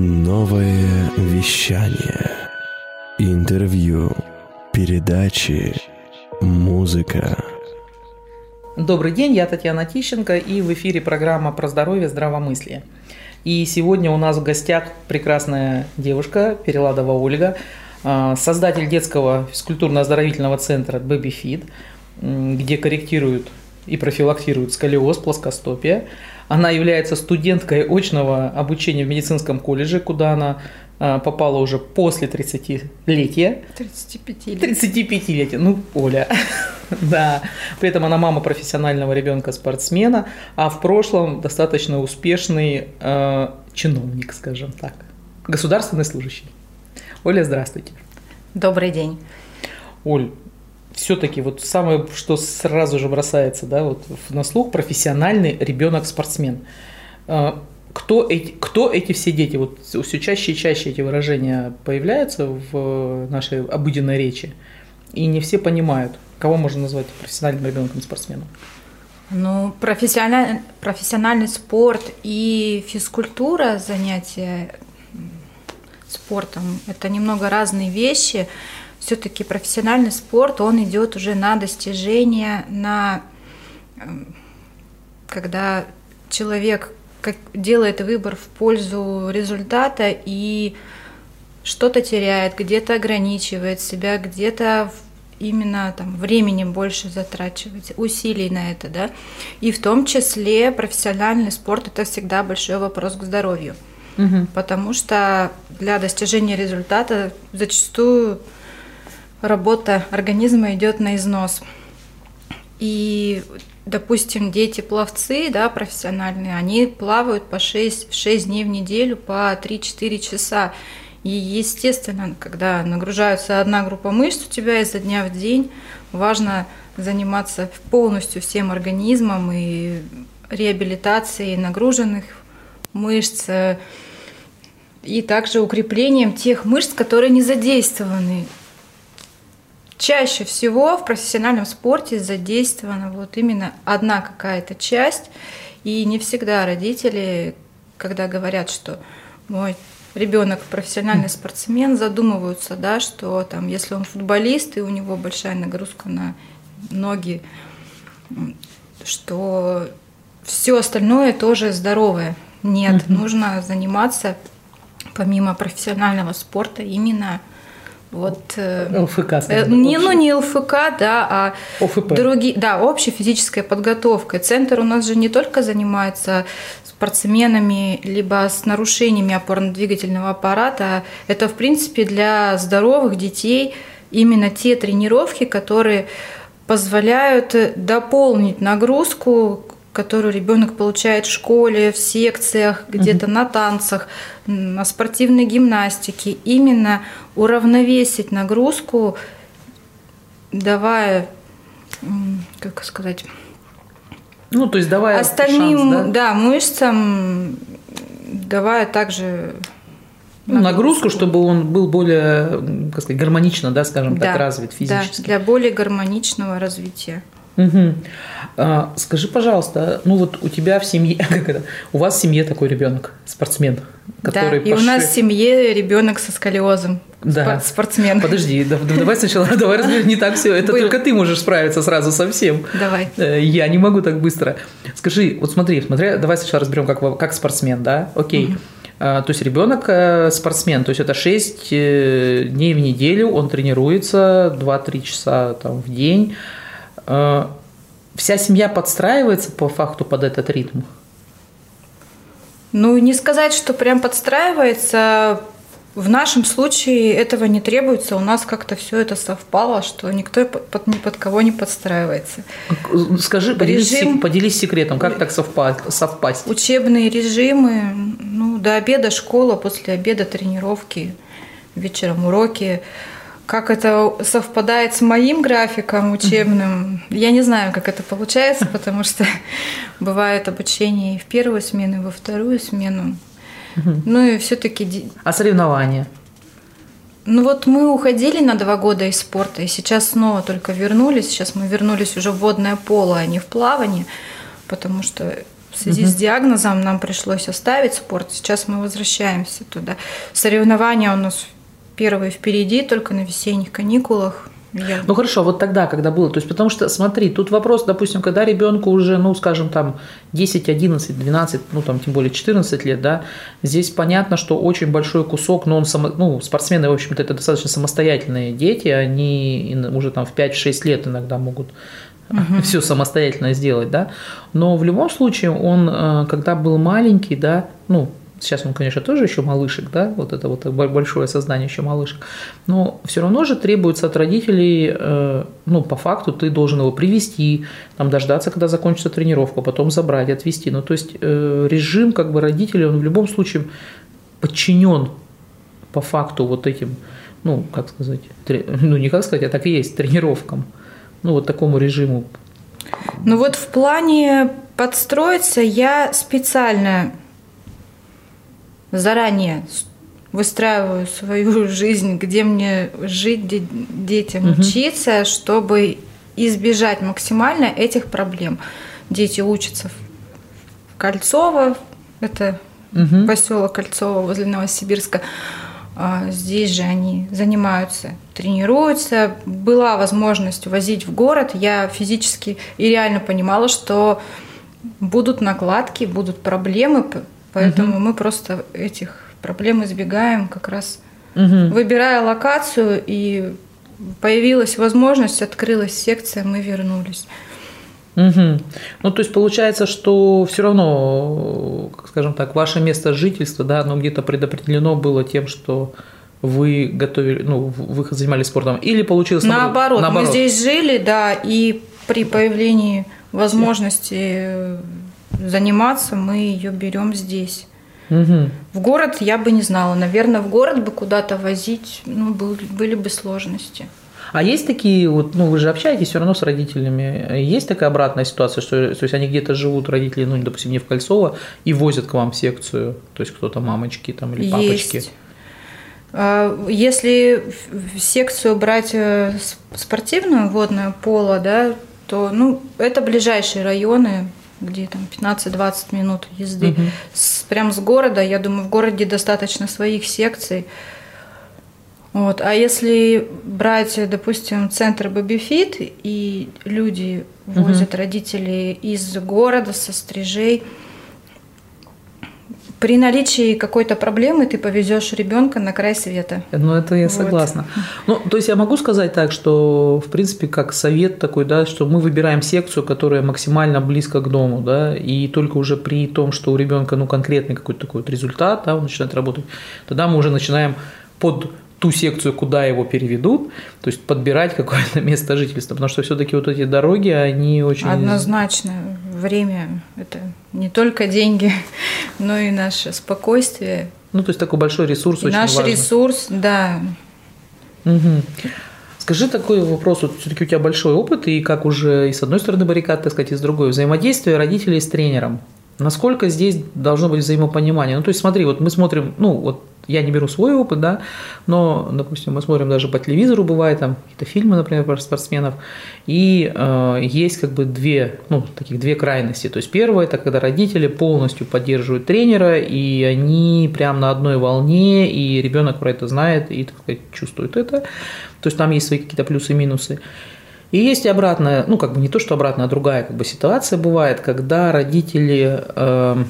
Новое вещание. Интервью. Передачи. Музыка. Добрый день, я Татьяна Тищенко, и в эфире программа про здоровье, здравомыслие. И сегодня у нас в гостях прекрасная девушка Переладова Ольга, а, создатель детского физкультурно-оздоровительного центра Baby Fit, где корректируют и профилактируют сколиоз, плоскостопие. Она является студенткой очного обучения в медицинском колледже, куда она а, попала уже после 30-летия. 35 35-летия, ну, Оля. да. При этом она мама профессионального ребенка-спортсмена, а в прошлом достаточно успешный э, чиновник, скажем так. Государственный служащий. Оля, здравствуйте. Добрый день. Оль, все-таки вот самое, что сразу же бросается, да, вот на слух, профессиональный ребенок-спортсмен. А, кто эти, кто эти все дети? Вот все чаще и чаще эти выражения появляются в нашей обыденной речи, и не все понимают, кого можно назвать профессиональным ребенком-спортсменом. Ну, профессиональный, профессиональный спорт и физкультура, занятия спортом, это немного разные вещи все-таки профессиональный спорт, он идет уже на достижение, на эм, когда человек как, делает выбор в пользу результата и что-то теряет, где-то ограничивает себя, где-то именно там временем больше затрачивать, усилий на это, да. И в том числе профессиональный спорт это всегда большой вопрос к здоровью. Угу. Потому что для достижения результата зачастую работа организма идет на износ. И, допустим, дети-пловцы, да, профессиональные, они плавают по 6, 6 дней в неделю, по 3-4 часа. И, естественно, когда нагружается одна группа мышц у тебя изо дня в день, важно заниматься полностью всем организмом и реабилитацией нагруженных мышц, и также укреплением тех мышц, которые не задействованы чаще всего в профессиональном спорте задействована вот именно одна какая-то часть, и не всегда родители, когда говорят, что мой ребенок профессиональный спортсмен, задумываются, да, что там, если он футболист и у него большая нагрузка на ноги, что все остальное тоже здоровое. Нет, mm нужно заниматься помимо профессионального спорта именно вот, э, ЛФК. Э, не, ну не ЛФК, да, а ОФП. другие, да, общая физическая подготовка. Центр у нас же не только занимается спортсменами, либо с нарушениями опорно-двигательного аппарата. Это, в принципе, для здоровых детей именно те тренировки, которые позволяют дополнить нагрузку которую ребенок получает в школе, в секциях, где-то угу. на танцах, на спортивной гимнастике, именно уравновесить нагрузку, давая, как сказать, ну, то есть давая остальным, шанс, да? да, мышцам, давая также ну, нагрузку, чтобы он был более, как сказать, гармонично, да, скажем да, так, развит физически. Да, для более гармоничного развития. Угу. А, скажи, пожалуйста, ну вот у тебя в семье, как это, у вас в семье такой ребенок, спортсмен, который Да, и у нас в семье ребенок со сколиозом, да. спортсмен. Подожди, давай сначала, давай разберем, не так все, это Был. только ты можешь справиться сразу со всем. Давай. Э, я не могу так быстро. Скажи, вот смотри, смотри, давай сначала разберем, как, как спортсмен, да, окей. Угу. То есть ребенок э, спортсмен, то есть это 6 э, дней в неделю, он тренируется 2-3 часа там, в день. Э, вся семья подстраивается по факту под этот ритм? Ну, не сказать, что прям подстраивается. В нашем случае этого не требуется. У нас как-то все это совпало, что никто под, ни под кого не подстраивается. Скажи, поделись, Режим... поделись секретом, как так совпасть? Учебные режимы, ну, до обеда школа, после обеда тренировки, вечером уроки. Как это совпадает с моим графиком учебным, я не знаю, как это получается, потому что бывает обучение и в первую смену, и во вторую смену. Ну и все-таки. А соревнования? Ну вот мы уходили на два года из спорта, и сейчас снова только вернулись. Сейчас мы вернулись уже в водное поло, а не в плавание, потому что в связи угу. с диагнозом нам пришлось оставить спорт. Сейчас мы возвращаемся туда. Соревнования у нас первые впереди, только на весенних каникулах. Я... Ну хорошо, вот тогда, когда было, то есть потому что, смотри, тут вопрос, допустим, когда ребенку уже, ну, скажем, там 10, 11, 12, ну, там, тем более 14 лет, да, здесь понятно, что очень большой кусок, но он, само, ну, спортсмены, в общем-то, это достаточно самостоятельные дети, они уже там в 5-6 лет иногда могут угу. все самостоятельно сделать, да, но в любом случае он, э, когда был маленький, да, ну, Сейчас он, конечно, тоже еще малышек, да, вот это вот большое сознание еще малышек, но все равно же требуется от родителей, э, ну, по факту ты должен его привести, там, дождаться, когда закончится тренировка, потом забрать, отвезти. Ну, то есть э, режим как бы родителей, он в любом случае подчинен по факту вот этим, ну, как сказать, ну, не как сказать, а так и есть, тренировкам, ну, вот такому режиму. Ну, вот в плане подстроиться я специально заранее выстраиваю свою жизнь, где мне жить, где детям угу. учиться, чтобы избежать максимально этих проблем. Дети учатся в Кольцово, это угу. поселок Кольцово возле Новосибирска. А здесь же они занимаются, тренируются. Была возможность возить в город. Я физически и реально понимала, что будут накладки, будут проблемы, Поэтому угу. мы просто этих проблем избегаем, как раз угу. выбирая локацию, и появилась возможность, открылась секция, мы вернулись. Угу. Ну, то есть получается, что все равно, скажем так, ваше место жительства, да, оно где-то предопределено было тем, что вы готовили, ну, вы занимались спортом, или получилось наоборот? Наоборот, мы здесь жили, да, и при появлении возможности заниматься, мы ее берем здесь. Угу. В город я бы не знала. Наверное, в город бы куда-то возить, ну, были бы сложности. А есть такие, вот, ну, вы же общаетесь все равно с родителями, есть такая обратная ситуация, что то есть они где-то живут, родители, ну, допустим, не в Кольцово, и возят к вам в секцию, то есть кто-то мамочки там или папочки? Есть. А, если секцию брать э, спортивную, водное поло, да, то, ну, это ближайшие районы, где там 15-20 минут езды. Угу. С, прям с города, я думаю, в городе достаточно своих секций. Вот. А если брать, допустим, центр Бабифит, и люди возят угу. родителей из города, со стрижей, при наличии какой-то проблемы ты повезешь ребенка на край света. Ну, это я вот. согласна. Ну, то есть я могу сказать так, что, в принципе, как совет такой, да, что мы выбираем секцию, которая максимально близко к дому, да, и только уже при том, что у ребенка, ну, конкретный какой-то такой вот результат, да, он начинает работать, тогда мы уже начинаем под ту секцию, куда его переведут, то есть подбирать какое-то место жительства, потому что все-таки вот эти дороги, они очень... Однозначно, время – это не только деньги, но и наше спокойствие. Ну, то есть такой большой ресурс и очень наш важный. ресурс, да. Угу. Скажи такой вопрос, вот все-таки у тебя большой опыт, и как уже и с одной стороны баррикад, так сказать, и с другой, взаимодействие родителей с тренером. Насколько здесь должно быть взаимопонимание? Ну, то есть смотри, вот мы смотрим, ну, вот я не беру свой опыт, да, но, допустим, мы смотрим даже по телевизору, бывает там какие-то фильмы, например, про спортсменов, и э, есть как бы две, ну, таких две крайности. То есть первое – это когда родители полностью поддерживают тренера, и они прям на одной волне, и ребенок про это знает и, так сказать, чувствует это. То есть там есть свои какие-то плюсы и минусы. И есть обратная, ну, как бы не то, что обратная, а другая как бы ситуация бывает, когда родители, э,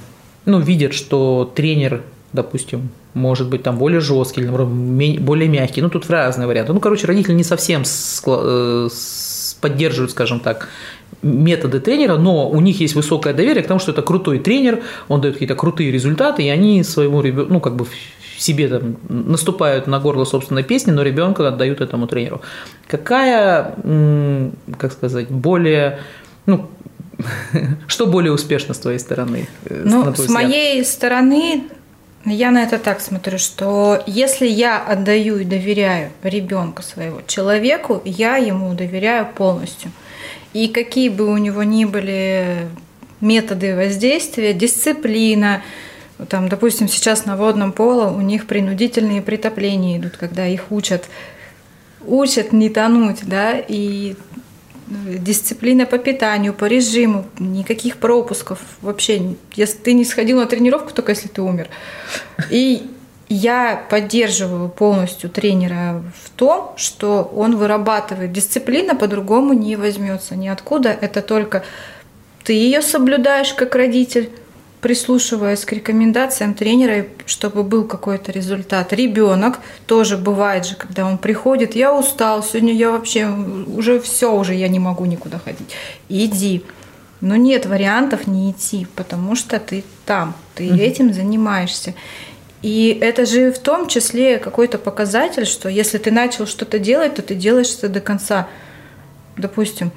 ну, видят, что тренер, допустим, может быть, там более жесткий или более мягкий. Ну, тут разные варианты. Ну, короче, родители не совсем э, поддерживают, скажем так, методы тренера, но у них есть высокое доверие к тому, что это крутой тренер, он дает какие-то крутые результаты, и они своему ребенку, ну, как бы себе там наступают на горло собственной песни, но ребенка отдают этому тренеру. Какая, как сказать, более, ну, что более успешно с твоей стороны? Э, ну, с моей стороны я на это так смотрю, что если я отдаю и доверяю ребенка своего человеку, я ему доверяю полностью. И какие бы у него ни были методы воздействия, дисциплина, там, допустим, сейчас на водном поло у них принудительные притопления идут, когда их учат, учат не тонуть, да, и дисциплина по питанию, по режиму, никаких пропусков вообще. Если ты не сходил на тренировку, только если ты умер. И я поддерживаю полностью тренера в том, что он вырабатывает дисциплина, по-другому не возьмется ниоткуда. Это только ты ее соблюдаешь как родитель, прислушиваясь к рекомендациям тренера, чтобы был какой-то результат. Ребенок тоже бывает же, когда он приходит, я устал, сегодня я вообще уже все, уже я не могу никуда ходить. Иди. Но нет вариантов не идти, потому что ты там, ты угу. этим занимаешься. И это же в том числе какой-то показатель, что если ты начал что-то делать, то ты делаешь это до конца. Допустим,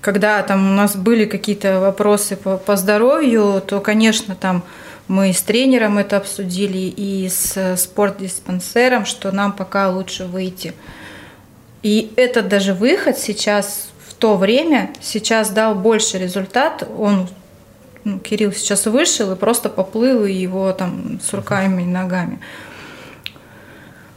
когда там у нас были какие-то вопросы по, по здоровью, то, конечно, там мы с тренером это обсудили и с спортдиспансером, что нам пока лучше выйти. И этот даже выход сейчас в то время сейчас дал больше результат. Он ну, Кирилл сейчас вышел и просто поплыл его там с руками и ногами.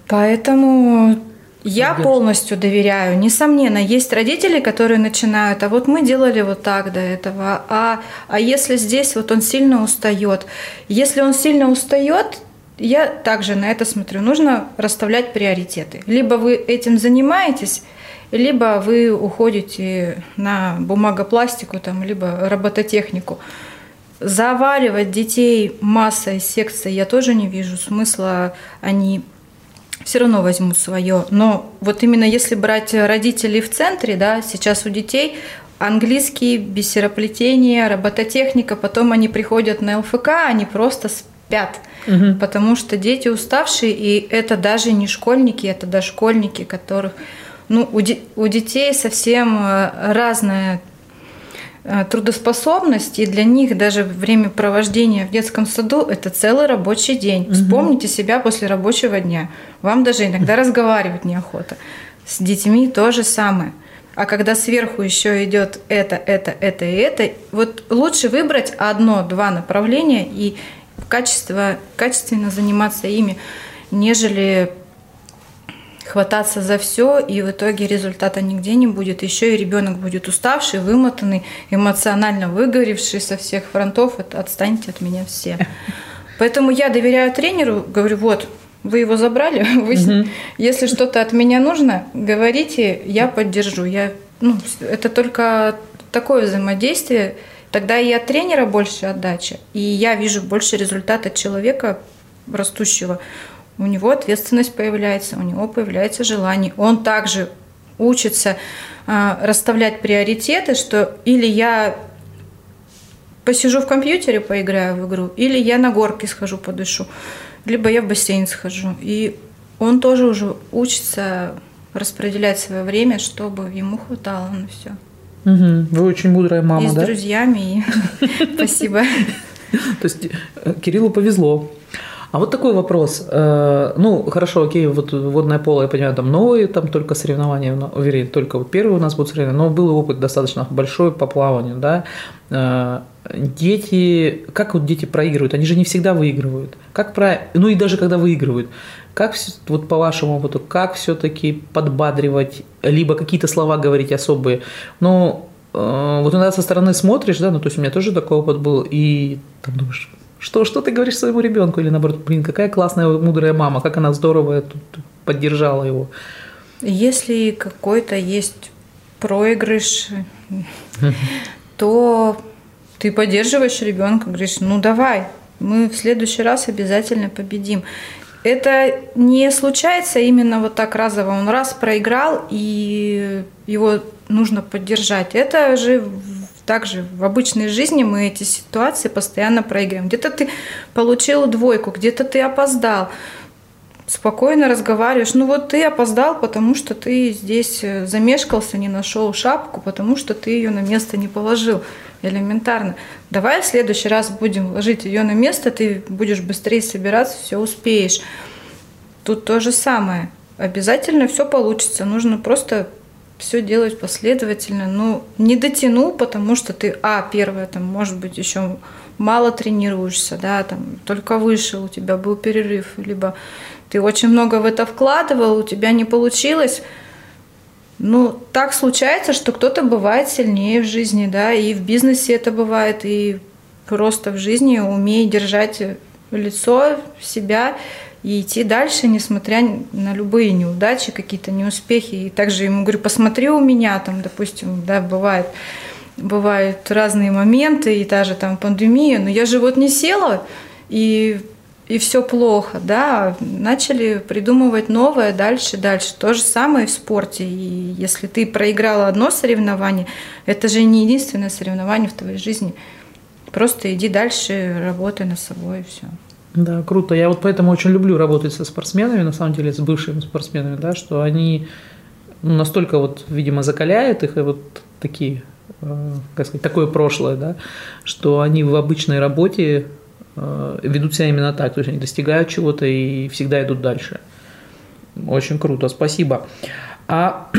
Поэтому я полностью доверяю. Несомненно, есть родители, которые начинают, а вот мы делали вот так до этого, а, а если здесь вот он сильно устает. Если он сильно устает, я также на это смотрю. Нужно расставлять приоритеты. Либо вы этим занимаетесь, либо вы уходите на бумагопластику, там, либо робототехнику. Заваливать детей массой секций я тоже не вижу смысла. Они все равно возьмут свое. Но вот именно если брать родителей в центре, да, сейчас у детей английский, бисероплетение, робототехника, потом они приходят на ЛФК, они просто спят, угу. потому что дети уставшие, и это даже не школьники, это дошкольники, которых, ну, у, де- у детей совсем э, разная трудоспособность, и для них даже время провождения в детском саду – это целый рабочий день. Угу. Вспомните себя после рабочего дня. Вам даже иногда разговаривать неохота. С детьми то же самое. А когда сверху еще идет это, это, это и это, вот лучше выбрать одно-два направления и качество, качественно заниматься ими, нежели хвататься за все, и в итоге результата нигде не будет. Еще и ребенок будет уставший, вымотанный, эмоционально выгоревший со всех фронтов. Это отстаньте от меня все. Поэтому я доверяю тренеру, говорю, вот, вы его забрали, вы, угу. если что-то от меня нужно, говорите, я поддержу. Я, ну, это только такое взаимодействие, тогда и от тренера больше отдача, и я вижу больше результата человека растущего у него ответственность появляется, у него появляется желание. Он также учится э, расставлять приоритеты, что или я посижу в компьютере, поиграю в игру, или я на горке схожу, подышу, либо я в бассейн схожу. И он тоже уже учится распределять свое время, чтобы ему хватало на все. Угу. Вы очень мудрая мама, и да? с друзьями. Спасибо. То есть э, Кириллу повезло. А вот такой вопрос. Э, ну, хорошо, окей, вот водное поло, я понимаю, там новые, там только соревнования, вернее, только вот первые у нас будут соревнования, но был опыт достаточно большой по плаванию, да. Э, дети, как вот дети проигрывают? Они же не всегда выигрывают. Как про, ну и даже когда выигрывают, как вот по вашему опыту, как все-таки подбадривать, либо какие-то слова говорить особые? Ну, э, вот иногда со стороны смотришь, да, ну то есть у меня тоже такой опыт был, и там думаешь, что, что ты говоришь своему ребенку? Или наоборот, блин, какая классная, мудрая мама, как она здорово поддержала его. Если какой-то есть проигрыш, то ты поддерживаешь ребенка, говоришь, ну давай, мы в следующий раз обязательно победим. Это не случается именно вот так разово. Он раз проиграл, и его нужно поддержать. Это же также в обычной жизни мы эти ситуации постоянно проигрываем. Где-то ты получил двойку, где-то ты опоздал. Спокойно разговариваешь. Ну вот ты опоздал, потому что ты здесь э, замешкался, не нашел шапку, потому что ты ее на место не положил. Элементарно. Давай в следующий раз будем ложить ее на место, ты будешь быстрее собираться, все успеешь. Тут то же самое. Обязательно все получится. Нужно просто все делать последовательно. Ну, не дотянул, потому что ты, а, первое, там, может быть, еще мало тренируешься, да, там, только вышел, у тебя был перерыв, либо ты очень много в это вкладывал, у тебя не получилось, Ну, так случается, что кто-то бывает сильнее в жизни, да, и в бизнесе это бывает, и просто в жизни умеет держать лицо, себя и идти дальше, несмотря на любые неудачи, какие-то неуспехи. И также ему говорю, посмотри у меня, там, допустим, да, бывает, бывают разные моменты, и та же там пандемия, но я же вот не села, и и все плохо, да, начали придумывать новое дальше, дальше. То же самое в спорте. И если ты проиграла одно соревнование, это же не единственное соревнование в твоей жизни. Просто иди дальше, работай над собой и все. Да, круто. Я вот поэтому очень люблю работать со спортсменами, на самом деле, с бывшими спортсменами, да, что они настолько вот, видимо, закаляют их, и вот такие, э, как сказать, такое прошлое, да, что они в обычной работе Э, ведут себя именно так, то есть они достигают чего-то и всегда идут дальше. Очень круто, спасибо. А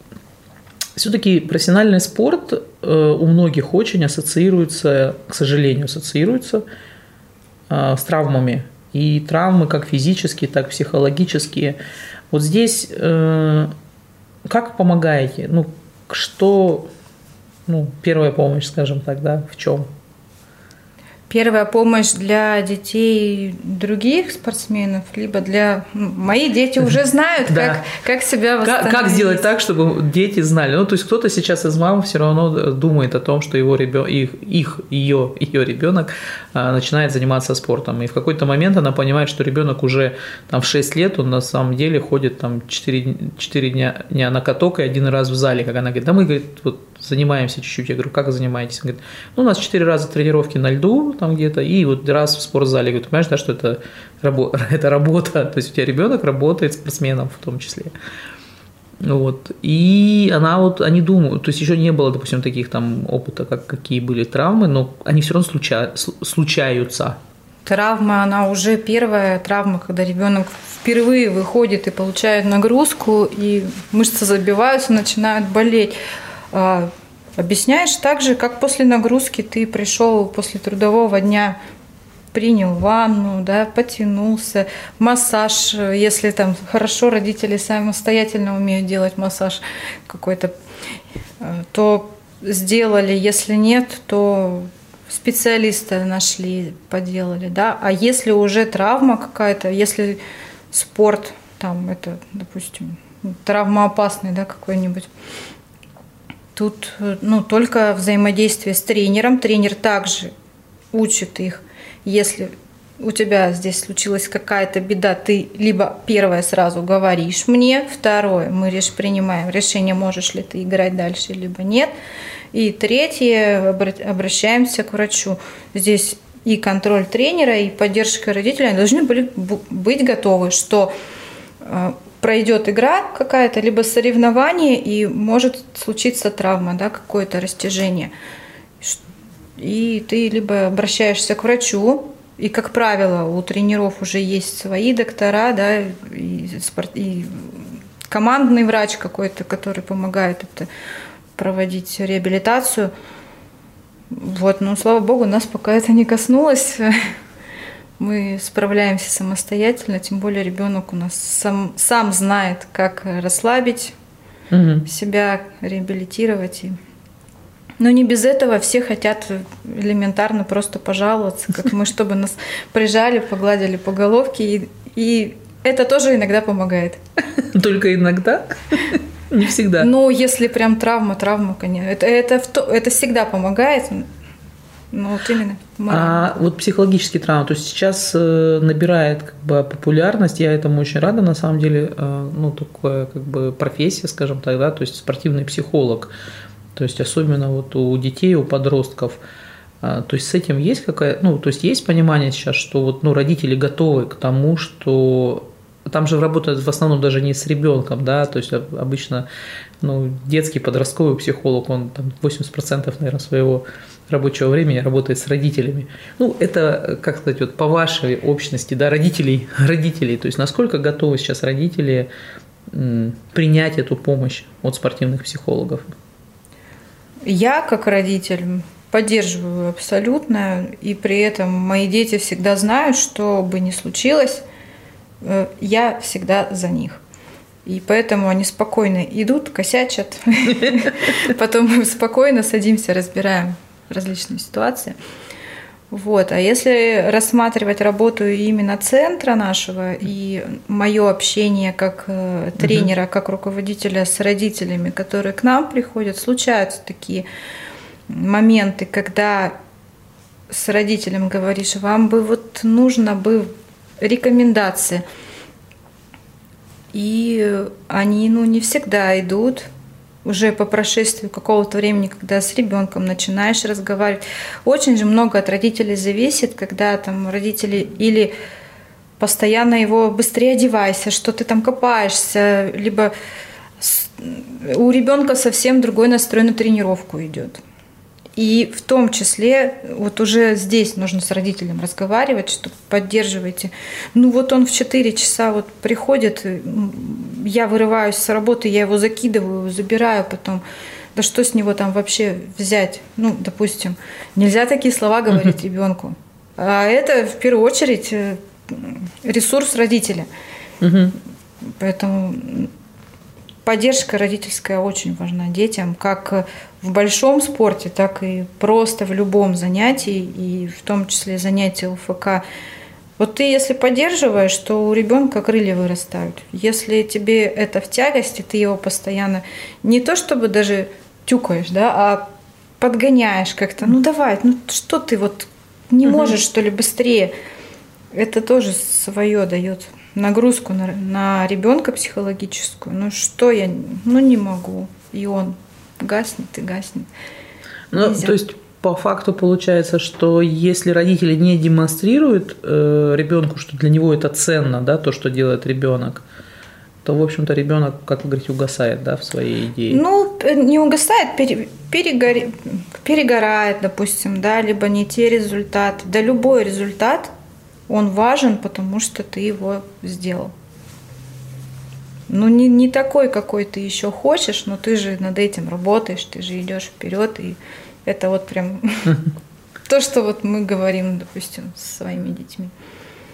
все-таки профессиональный спорт э, у многих очень ассоциируется, к сожалению, ассоциируется с травмами. И травмы как физические, так и психологические. Вот здесь как помогаете? Ну, что, ну, первая помощь, скажем так, да, в чем? Первая помощь для детей других спортсменов, либо для... Мои дети уже знают, как, как себя восстановить. Как, как сделать так, чтобы дети знали? Ну, то есть кто-то сейчас из мам все равно думает о том, что его ребен... их, их, ее, ее ребенок а, начинает заниматься спортом. И в какой-то момент она понимает, что ребенок уже там, в 6 лет, он на самом деле ходит там 4, 4 дня, дня на каток и один раз в зале, как она говорит, да мы, говорит, вот занимаемся чуть-чуть. Я говорю, как занимаетесь? Он говорит, ну, у нас 4 раза тренировки на льду там где-то, и вот раз в спортзале. Говорю, понимаешь, да, что это, рабо- это работа, то есть у тебя ребенок работает спортсменом в том числе. Вот. И она вот, они думают, то есть еще не было, допустим, таких там опыта, как какие были травмы, но они все равно случа, случаются. Травма, она уже первая травма, когда ребенок впервые выходит и получает нагрузку, и мышцы забиваются, начинают болеть. Объясняешь так же, как после нагрузки ты пришел после трудового дня, принял ванну, да, потянулся, массаж, если там хорошо родители самостоятельно умеют делать массаж какой-то, э, то сделали, если нет, то специалиста нашли, поделали, да, а если уже травма какая-то, если спорт, там это, допустим, травмоопасный, да, какой-нибудь, Тут ну, только взаимодействие с тренером. Тренер также учит их, если у тебя здесь случилась какая-то беда, ты либо первое сразу говоришь мне, второе мы реш, принимаем решение, можешь ли ты играть дальше, либо нет. И третье, обращаемся к врачу. Здесь и контроль тренера, и поддержка родителей должны были быть готовы, что э, пройдет игра какая-то, либо соревнование, и может случиться травма, да, какое-то растяжение. И ты либо обращаешься к врачу, и, как правило, у тренеров уже есть свои доктора, да, и, спорт, и командный врач какой-то, который помогает это проводить реабилитацию. Вот, ну, слава богу, нас пока это не коснулось мы справляемся самостоятельно, тем более ребенок у нас сам, сам знает, как расслабить угу. себя, реабилитировать. И... Но не без этого все хотят элементарно просто пожаловаться, как мы, чтобы нас прижали, погладили по головке. И, и это тоже иногда помогает. Только иногда? Не всегда. Ну, если прям травма, травма, конечно. Это, это, это всегда помогает. Ну, вот именно. А вот психологические травмы, то есть сейчас э, набирает как бы популярность, я этому очень рада, на самом деле, э, ну, такая как бы профессия, скажем так, да, то есть спортивный психолог, то есть особенно вот у детей, у подростков, а, то есть с этим есть какая, ну, то есть есть понимание сейчас, что вот, ну, родители готовы к тому, что там же работают в основном даже не с ребенком, да, то есть обычно ну, детский подростковый психолог, он там 80% наверное, своего рабочего времени работает с родителями. Ну, это, как сказать, вот по вашей общности, да, родителей, родителей, то есть насколько готовы сейчас родители принять эту помощь от спортивных психологов? Я, как родитель, поддерживаю абсолютно, и при этом мои дети всегда знают, что бы ни случилось, я всегда за них. И поэтому они спокойно идут, косячат. Потом мы спокойно садимся, разбираем различные ситуации. Вот. А если рассматривать работу именно центра нашего и мое общение как э, тренера, как руководителя с родителями, которые к нам приходят, случаются такие моменты, когда с родителем говоришь, вам бы вот нужно бы рекомендации. И они ну, не всегда идут уже по прошествию какого-то времени, когда с ребенком начинаешь разговаривать. Очень же много от родителей зависит, когда там родители или постоянно его быстрее одевайся, что ты там копаешься, либо у ребенка совсем другой настрой на тренировку идет. И в том числе вот уже здесь нужно с родителем разговаривать, что поддерживайте. Ну вот он в 4 часа вот приходит, я вырываюсь с работы, я его закидываю, забираю потом. Да что с него там вообще взять? Ну, допустим, нельзя такие слова говорить ребенку. А это в первую очередь э, ресурс родителя. Поэтому поддержка родительская очень важна детям, как в большом спорте, так и просто в любом занятии, и в том числе занятия ЛФК. Вот ты, если поддерживаешь, то у ребенка крылья вырастают. Если тебе это в тягости, ты его постоянно не то чтобы даже тюкаешь, да, а подгоняешь как-то. Ну давай, ну что ты вот не можешь, что ли, быстрее? Это тоже свое дает нагрузку на, на ребенка психологическую. Ну что я, ну не могу. И он гаснет и гаснет. Ну, Нельзя. то есть по факту получается, что если родители не демонстрируют э, ребенку, что для него это ценно, да, то, что делает ребенок, то, в общем-то, ребенок, как вы говорите, угасает, да, в своей идее. Ну, не угасает, пере, перегори, перегорает, допустим, да, либо не те результаты. Да, любой результат, он важен, потому что ты его сделал ну не, не такой, какой ты еще хочешь, но ты же над этим работаешь, ты же идешь вперед, и это вот прям то, что вот мы говорим, допустим, с своими детьми.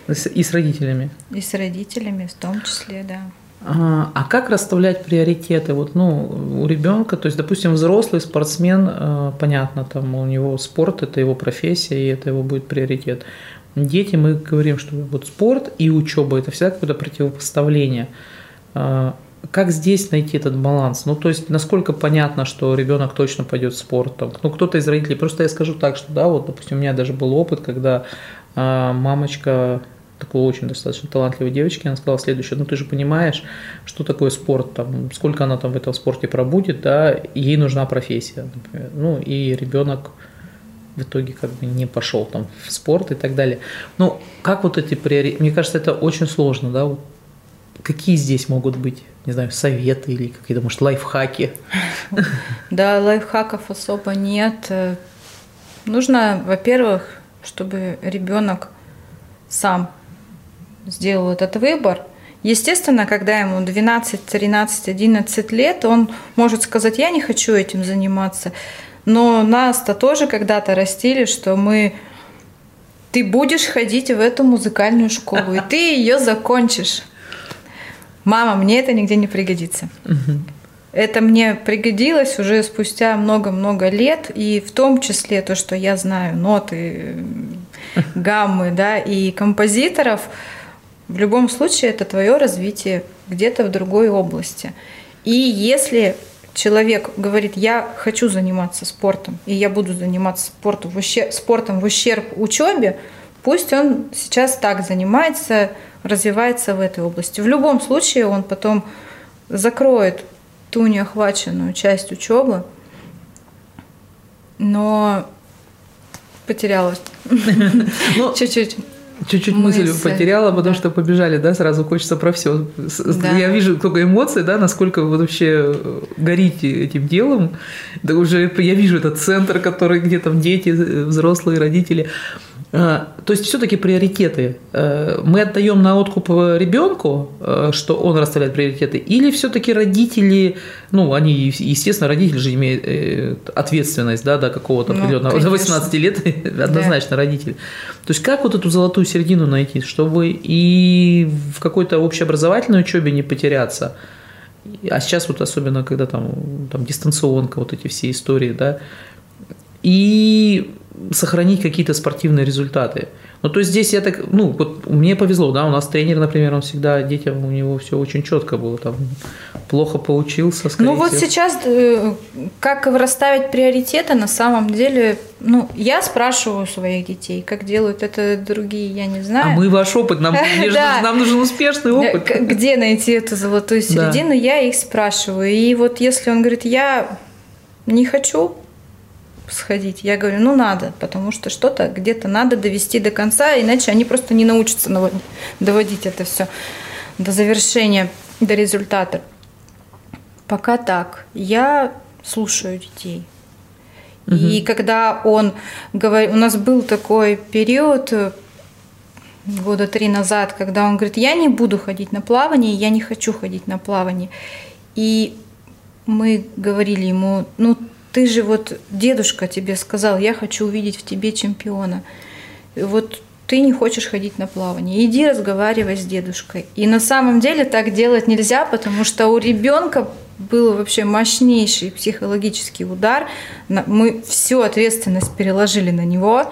И с родителями. И с родителями в том числе, да. А, а как расставлять приоритеты? Вот, ну, у ребенка, то есть, допустим, взрослый спортсмен, э, понятно, там у него спорт это его профессия, и это его будет приоритет. Дети, мы говорим, что вот спорт и учеба это всегда какое-то противопоставление. А, как здесь найти этот баланс? Ну, то есть, насколько понятно, что ребенок точно пойдет в спорт? Там, ну, кто-то из родителей, просто я скажу так, что, да, вот, допустим, у меня даже был опыт, когда а, мамочка такой очень достаточно талантливой девочки, она сказала следующее, ну ты же понимаешь, что такое спорт, там, сколько она там в этом спорте пробудет, да, ей нужна профессия, например. Ну и ребенок в итоге как бы не пошел там в спорт и так далее. Ну, как вот эти приоритеты, мне кажется, это очень сложно, да, вот Какие здесь могут быть, не знаю, советы или какие-то, может, лайфхаки? Да, лайфхаков особо нет. Нужно, во-первых, чтобы ребенок сам сделал этот выбор. Естественно, когда ему 12, 13, 11 лет, он может сказать, я не хочу этим заниматься. Но нас-то тоже когда-то растили, что мы ты будешь ходить в эту музыкальную школу, и ты ее закончишь мама, мне это нигде не пригодится. Это мне пригодилось уже спустя много-много лет, и в том числе то, что я знаю ноты, гаммы, да, и композиторов, в любом случае это твое развитие где-то в другой области. И если человек говорит, я хочу заниматься спортом, и я буду заниматься спортом в ущерб, спортом в ущерб учебе, пусть он сейчас так занимается, развивается в этой области. В любом случае он потом закроет ту неохваченную часть учебы, но потерялась. Ну, Чуть-чуть. Чуть-чуть мысль потеряла, потому да. что побежали, да, сразу хочется про все. Да. Я вижу сколько эмоций, да, насколько вы вообще э, горите этим делом. Да уже я вижу этот центр, который где там дети, э, взрослые, родители. А, то есть все-таки приоритеты. Э, мы отдаем на откуп ребенку, э, что он расставляет приоритеты, или все-таки родители, ну, они, естественно, родители же имеют э, ответственность да, до какого-то ну, определенного, конечно. до 18 лет однозначно да. родители. То есть как вот эту золотую середину найти, чтобы и в какой-то общеобразовательной учебе не потеряться, а сейчас вот особенно, когда там, там дистанционка, вот эти все истории, да, и сохранить какие-то спортивные результаты. Ну, то есть здесь я так, ну, вот мне повезло, да, у нас тренер, например, он всегда детям, у него все очень четко было, там, плохо поучился, скорее Ну, вот всего. сейчас, э, как расставить приоритеты, на самом деле, ну, я спрашиваю своих детей, как делают это другие, я не знаю. А мы ваш опыт, нам, нам нужен успешный опыт. Где найти эту золотую середину, я их спрашиваю. И вот если он говорит, я не хочу сходить, я говорю, ну надо, потому что что-то где-то надо довести до конца, иначе они просто не научатся доводить это все до завершения, до результата. Пока так. Я слушаю детей. И когда он говорит, у нас был такой период э, года три назад, когда он говорит, я не буду ходить на плавание, я не хочу ходить на плавание. И мы говорили ему, ну ты же вот дедушка тебе сказал, я хочу увидеть в тебе чемпиона. Вот ты не хочешь ходить на плавание. Иди разговаривай с дедушкой. И на самом деле так делать нельзя, потому что у ребенка был вообще мощнейший психологический удар. Мы всю ответственность переложили на него.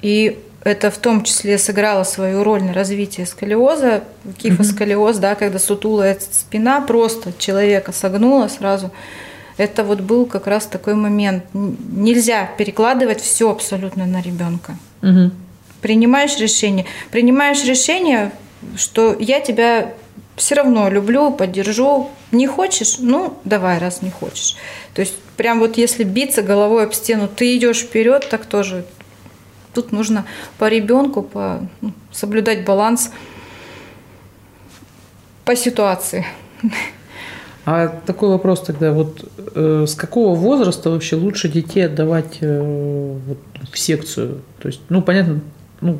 И это в том числе сыграло свою роль на развитии сколиоза, кифосколиоз, да, когда сутулая спина просто человека согнула сразу. Это вот был как раз такой момент. Нельзя перекладывать все абсолютно на ребенка. Мгм. Принимаешь решение. Принимаешь решение, что я тебя все равно люблю, поддержу. Не хочешь? Ну, давай, раз не хочешь. То есть, прям вот если биться головой об стену, ты идешь вперед, так тоже. Тут нужно по ребенку по, ну, соблюдать баланс по ситуации. А такой вопрос тогда, вот э, с какого возраста вообще лучше детей отдавать э, вот в секцию? То есть, ну, понятно, ну,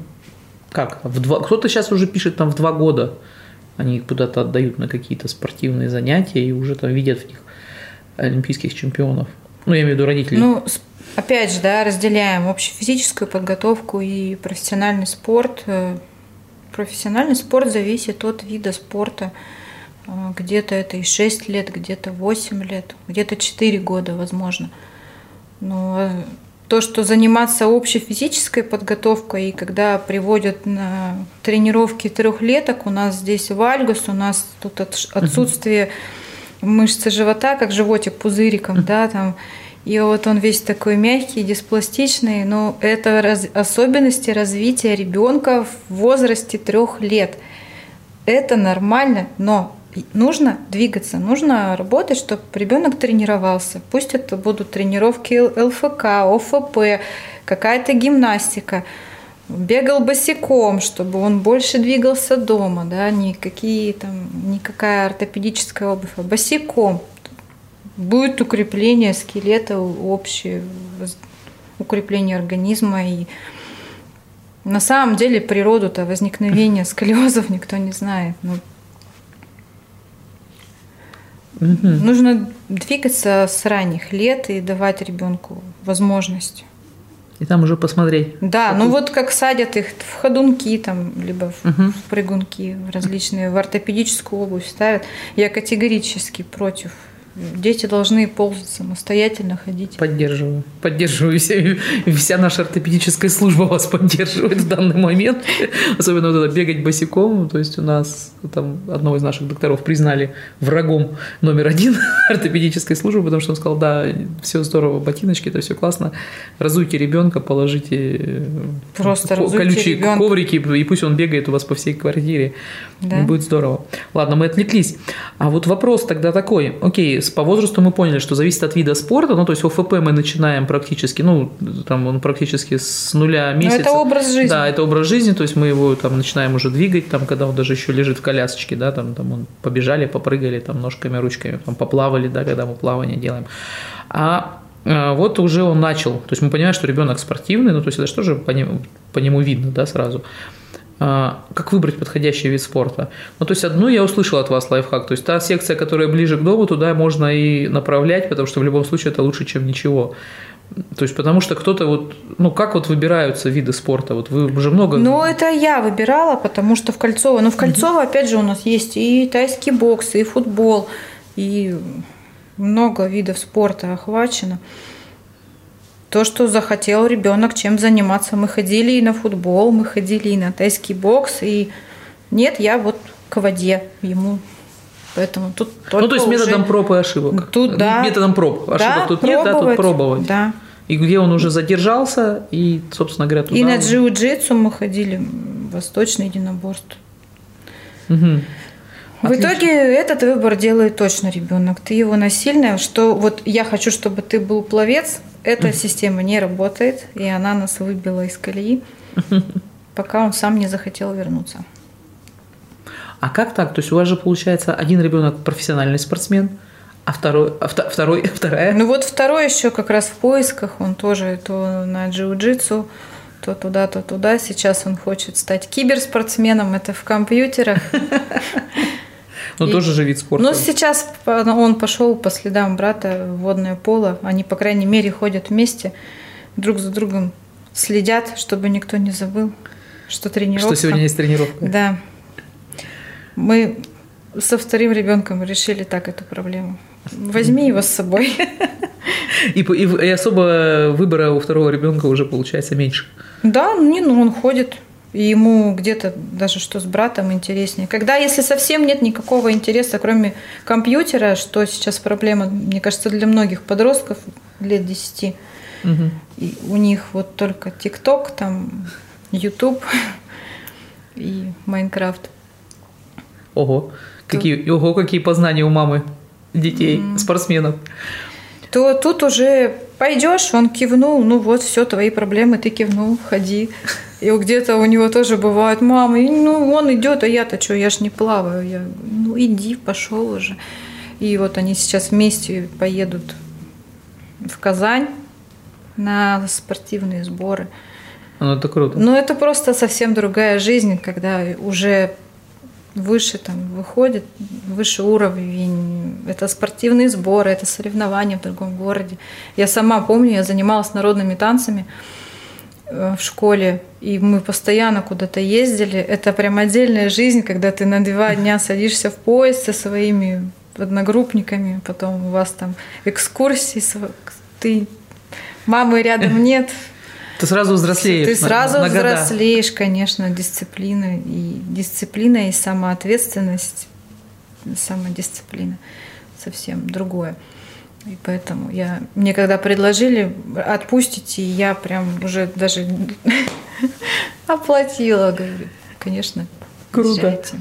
как, в два, кто-то сейчас уже пишет там в два года, они их куда-то отдают на какие-то спортивные занятия и уже там видят в них олимпийских чемпионов. Ну, я имею в виду родителей. Ну, опять же, да, разделяем общефизическую подготовку и профессиональный спорт. Э, Профессиональный спорт зависит от вида спорта. Э, Где-то это и 6 лет, где-то 8 лет, где-то 4 года, возможно. Но э, то, что заниматься общей физической подготовкой, и когда приводят на тренировки трехлеток, у нас здесь вальгус, у нас тут отсутствие мышцы живота, как животик пузыриком, да, там. И вот он весь такой мягкий, диспластичный, но это раз- особенности развития ребенка в возрасте трех лет. Это нормально, но нужно двигаться, нужно работать, чтобы ребенок тренировался. Пусть это будут тренировки ЛФК, ОФП, какая-то гимнастика. Бегал босиком, чтобы он больше двигался дома, да, никакие там, никакая ортопедическая обувь, а босиком. Будет укрепление скелета общее, укрепление организма и на самом деле природу-то возникновения сколиозов никто не знает. Ну, Мгм. Нужно двигаться с ранних лет и давать ребенку возможность. И там уже посмотреть. Да, ну вот как садят их в ходунки, там, либо в, Мгм. в прыгунки, в различные, в ортопедическую обувь ставят. Я категорически против. Дети должны ползать самостоятельно, ходить. Поддерживаю. Поддерживаю. Вся, вся наша ортопедическая служба вас поддерживает в данный момент. Особенно вот это бегать босиком. То есть у нас там одного из наших докторов признали врагом номер один ортопедической службы, потому что он сказал, да, все здорово, ботиночки, это все классно. Разуйте ребенка, положите э, Просто колючие ребенка. коврики, и пусть он бегает у вас по всей квартире. Да. Будет здорово. Ладно, мы отвлеклись. А вот вопрос тогда такой. Окей, по возрасту мы поняли, что зависит от вида спорта. Ну, то есть ОФП мы начинаем практически, ну, там он практически с нуля Но месяца. это образ жизни. Да, это образ жизни, то есть мы его там начинаем уже двигать, там, когда он даже еще лежит в колясочке, да, там, там он побежали, попрыгали, там, ножками, ручками, там, поплавали, да, когда мы плавание делаем. А а, вот уже он начал, то есть мы понимаем, что ребенок спортивный, ну, то есть это же тоже по нему, по нему видно, да, сразу. А, Как выбрать подходящий вид спорта? Ну, то есть одну я услышал от вас лайфхак, то есть та секция, которая ближе к дому, туда можно и направлять, потому что в любом случае это лучше, чем ничего. То есть потому что кто-то вот, ну как вот выбираются виды спорта? Вот вы уже много... Ну, это я выбирала, потому что в Кольцово. Но в Кольцово, опять же, у нас есть и тайский бокс, и футбол. и много видов спорта охвачено. То, что захотел ребенок чем заниматься. Мы ходили и на футбол, мы ходили и на тайский бокс, и нет, я вот к воде ему Поэтому тут Ну, то есть методом проб и ошибок. Тут, да. Методом проб. Ошибок да, тут нет, да, тут пробовать. Да. И где он уже задержался, и, собственно говоря, туда... И на джиу-джитсу мы ходили, восточное единоборство. Угу. В итоге этот выбор делает точно ребенок. Ты его насильно, что вот я хочу, чтобы ты был пловец, эта mm. система не работает, и она нас выбила из колеи, пока он сам не захотел вернуться. А как так? То есть у вас же получается один ребенок профессиональный спортсмен, а второй, а второй, вторая? Ну вот второй еще как раз в поисках, он тоже то на джиу-джитсу, то туда, то туда. Сейчас он хочет стать киберспортсменом, это в компьютерах. Но и, тоже же вид спорта. Ну, сейчас он пошел по следам брата в водное поло. Они, по крайней мере, ходят вместе, друг за другом следят, чтобы никто не забыл, что тренировка. Что сегодня есть тренировка. Да. Мы со вторым ребенком решили так эту проблему. Возьми его с собой. И, и, и особо выбора у второго ребенка уже получается меньше. Да, не, ну он ходит, и ему где-то даже что с братом интереснее. Когда, если совсем нет никакого интереса, кроме компьютера, что сейчас проблема, мне кажется, для многих подростков лет 10, угу. и у них вот только ТикТок, там, Ютуб и Майнкрафт. Ого, какие, ого, какие познания у мамы детей, mm. спортсменов. То тут уже пойдешь, он кивнул, ну вот, все, твои проблемы, ты кивнул, ходи. И где-то у него тоже бывает, мама, ну он идет, а я-то что, я ж не плаваю. Я, ну иди, пошел уже. И вот они сейчас вместе поедут в Казань на спортивные сборы. Ну, это круто. Ну, это просто совсем другая жизнь, когда уже выше там выходит, выше уровень. Это спортивные сборы, это соревнования в другом городе. Я сама помню, я занималась народными танцами э, в школе, и мы постоянно куда-то ездили. Это прям отдельная жизнь, когда ты на два дня садишься в поезд со своими одногруппниками, потом у вас там экскурсии, ты мамы рядом нет, ты сразу взрослеешь. Ты сразу на, на взрослеешь, года. конечно, дисциплина и дисциплина и самоответственность, самодисциплина совсем другое. И поэтому я мне когда предложили отпустите, я прям уже даже оплатила, говорю, конечно. Круто. Езжайте.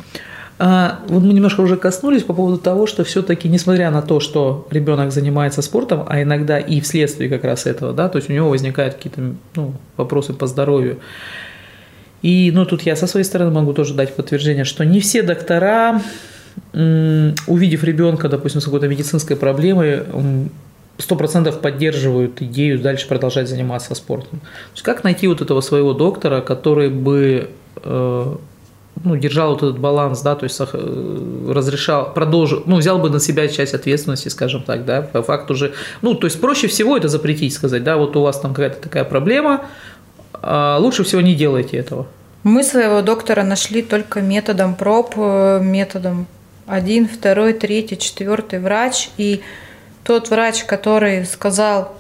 А, вот мы немножко уже коснулись по поводу того, что все-таки, несмотря на то, что ребенок занимается спортом, а иногда и вследствие как раз этого, да, то есть у него возникают какие-то ну, вопросы по здоровью. И ну, тут я со своей стороны могу тоже дать подтверждение, что не все доктора, увидев ребенка, допустим, с какой-то медицинской проблемой, сто процентов поддерживают идею дальше продолжать заниматься спортом. То есть как найти вот этого своего доктора, который бы э, ну, держал вот этот баланс, да, то есть э, разрешал, продолжил, ну, взял бы на себя часть ответственности, скажем так, да, по факту же, ну, то есть проще всего это запретить, сказать, да, вот у вас там какая-то такая проблема, а лучше всего не делайте этого. Мы своего доктора нашли только методом проб, э, методом один, второй, третий, четвертый врач, и тот врач, который сказал,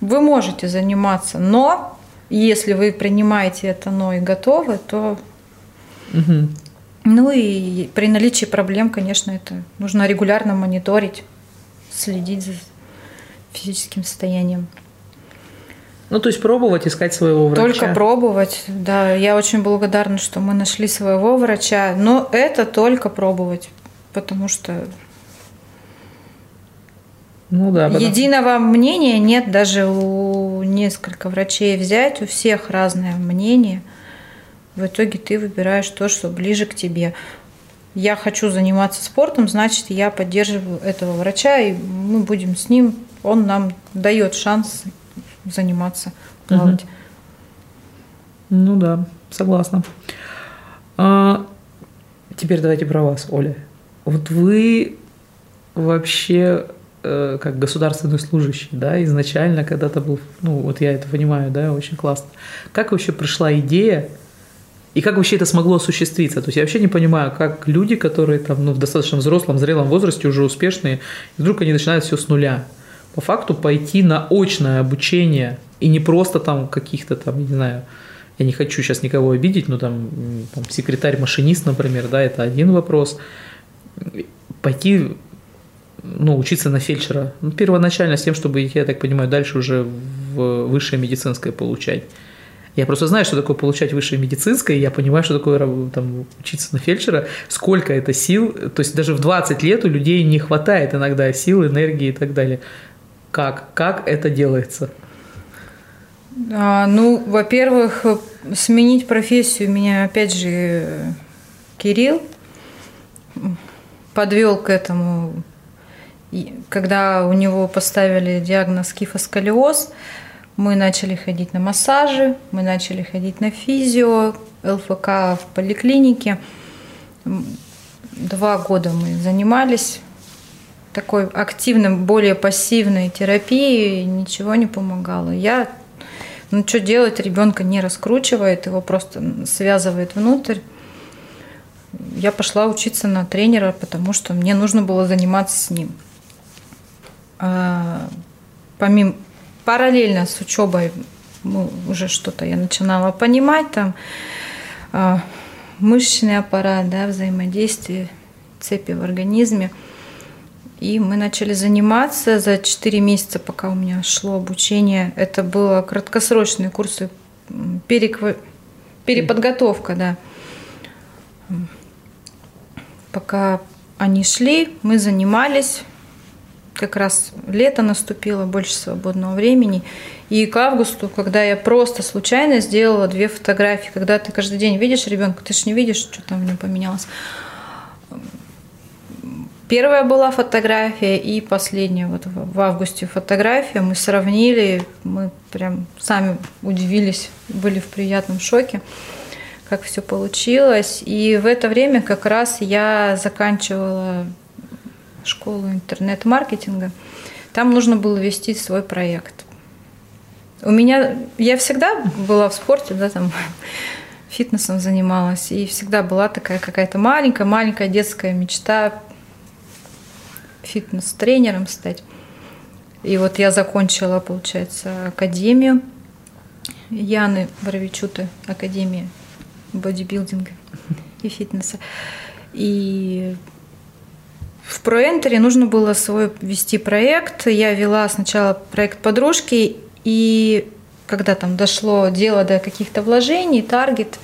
вы можете заниматься, но если вы принимаете это но и готовы, то Угу. Ну и при наличии проблем, конечно, это нужно регулярно мониторить, следить за физическим состоянием. Ну, то есть пробовать искать своего врача. Только пробовать, да. Я очень благодарна, что мы нашли своего врача, но это только пробовать, потому что ну, да, потому... единого мнения нет даже у нескольких врачей взять, у всех разное мнение – в итоге ты выбираешь то, что ближе к тебе. Я хочу заниматься спортом, значит, я поддерживаю этого врача, и мы будем с ним, он нам дает шанс заниматься, плавать. Угу. Ну да, согласна. А, теперь давайте про вас, Оля. Вот вы вообще э, как государственный служащий, да, изначально когда-то был, ну вот я это понимаю, да, очень классно. Как вообще пришла идея И как вообще это смогло осуществиться? То есть я вообще не понимаю, как люди, которые там, ну, в достаточно взрослом, зрелом возрасте уже успешные, вдруг они начинают все с нуля. По факту пойти на очное обучение и не просто там каких-то там, не знаю, я не хочу сейчас никого обидеть, но там, там секретарь-машинист, например, да, это один вопрос. Пойти ну, учиться на фельдшера. Ну, первоначально с тем, чтобы, я так понимаю, дальше уже в высшее медицинское получать. Я просто знаю, что такое получать высшее медицинское, я понимаю, что такое там, учиться на фельдшера, сколько это сил. То есть даже в 20 лет у людей не хватает иногда сил, энергии и так далее. Как? Как это делается? А, ну, во-первых, сменить профессию меня, опять же, Кирилл подвел к этому. Когда у него поставили диагноз кифосколиоз, мы начали ходить на массажи, мы начали ходить на физио, ЛФК в поликлинике. Два года мы занимались такой активным, более пассивной терапией, ничего не помогало. Я, ну что делать, ребенка не раскручивает, его просто связывает внутрь. Я пошла учиться на тренера, потому что мне нужно было заниматься с ним. А, помимо параллельно с учебой ну, уже что-то я начинала понимать, там э, мышечный аппарат, да, взаимодействие, цепи в организме. И мы начали заниматься за 4 месяца, пока у меня шло обучение. Это было краткосрочные курсы, перекв... переподготовка, да. Пока они шли, мы занимались, как раз лето наступило, больше свободного времени. И к августу, когда я просто случайно сделала две фотографии, когда ты каждый день видишь ребенка, ты же не видишь, что там в нем поменялось. Первая была фотография и последняя вот в августе фотография. Мы сравнили, мы прям сами удивились, были в приятном шоке, как все получилось. И в это время как раз я заканчивала школу интернет-маркетинга. Там нужно было вести свой проект. У меня, я всегда была в спорте, да, там фитнесом занималась, и всегда была такая какая-то маленькая-маленькая детская мечта фитнес-тренером стать. И вот я закончила, получается, академию Яны Боровичуты, академия бодибилдинга и фитнеса. И в ProEntery нужно было свой вести проект. Я вела сначала проект подружки, и когда там дошло дело до каких-то вложений, таргет,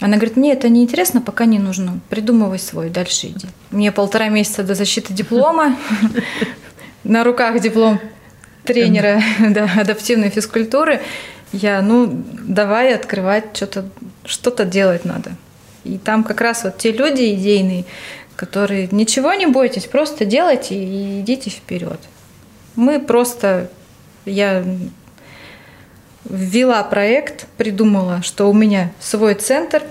она говорит, мне это не интересно, пока не нужно. Придумывай свой, дальше иди. Мне полтора месяца до защиты диплома. На руках диплом тренера да, адаптивной физкультуры. Я, ну, давай открывать, что-то что-то делать надо. И там как раз вот те люди идейные, которые ничего не бойтесь, просто делайте и идите вперед. Мы просто, я ввела проект, придумала, что у меня свой центр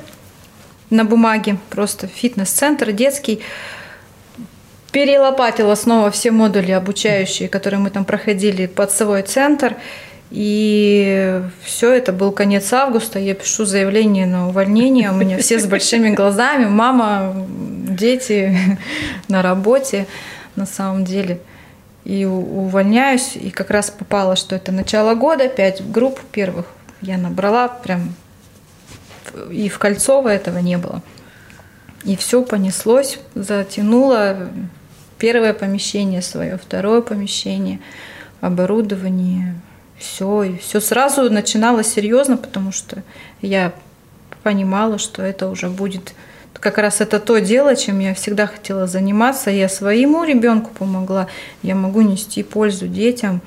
на бумаге, просто фитнес-центр детский, перелопатила снова все модули обучающие, которые мы там проходили под свой центр, и все, это был конец августа, я пишу заявление на увольнение, у меня все с большими глазами, мама, дети на работе на самом деле. И увольняюсь, и как раз попало, что это начало года, пять групп первых я набрала, прям и в Кольцово этого не было. И все понеслось, затянуло первое помещение свое, второе помещение, оборудование, все, и все сразу начиналось серьезно, потому что я понимала, что это уже будет как раз это то дело, чем я всегда хотела заниматься. Я своему ребенку помогла, я могу нести пользу детям,